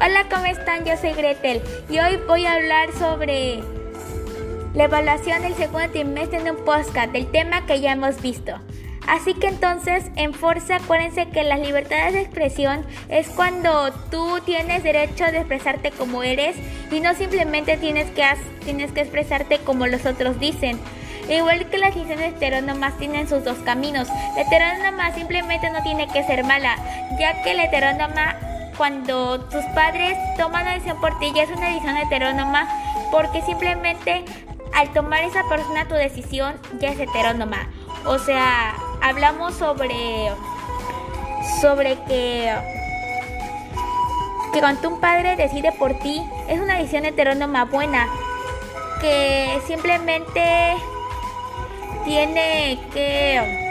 Hola, ¿cómo están? Yo soy Gretel y hoy voy a hablar sobre la evaluación del segundo trimestre en un podcast del tema que ya hemos visto. Así que entonces, en Forza, acuérdense que las libertades de expresión es cuando tú tienes derecho de expresarte como eres y no simplemente tienes que, tienes que expresarte como los otros dicen. Igual que las decisiones heterónomas tienen sus dos caminos. La heterónoma simplemente no tiene que ser mala, ya que la heterónoma cuando tus padres toman una decisión por ti ya es una decisión heterónoma porque simplemente al tomar esa persona tu decisión ya es heterónoma. O sea, hablamos sobre sobre que cuando un padre decide por ti es una decisión heterónoma buena que simplemente tiene que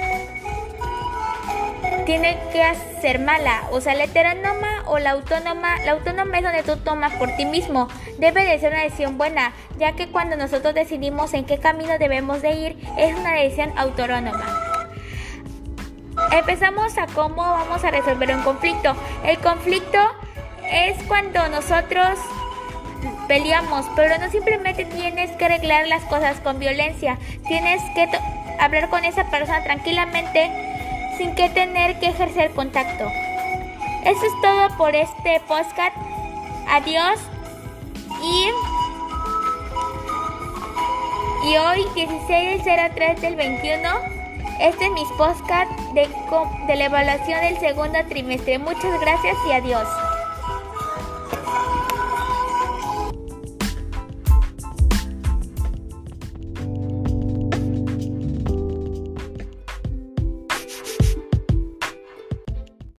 tiene que ser mala. O sea, la heterónoma o la autónoma, la autónoma es donde tú tomas por ti mismo. Debe de ser una decisión buena, ya que cuando nosotros decidimos en qué camino debemos de ir, es una decisión autónoma. Empezamos a cómo vamos a resolver un conflicto. El conflicto es cuando nosotros peleamos, pero no simplemente tienes que arreglar las cosas con violencia, tienes que hablar con esa persona tranquilamente sin que tener que ejercer contacto. Eso es todo por este podcast. Adiós y, y hoy 16.03 del 21. Este es mi podcast de, de la evaluación del segundo trimestre. Muchas gracias y adiós.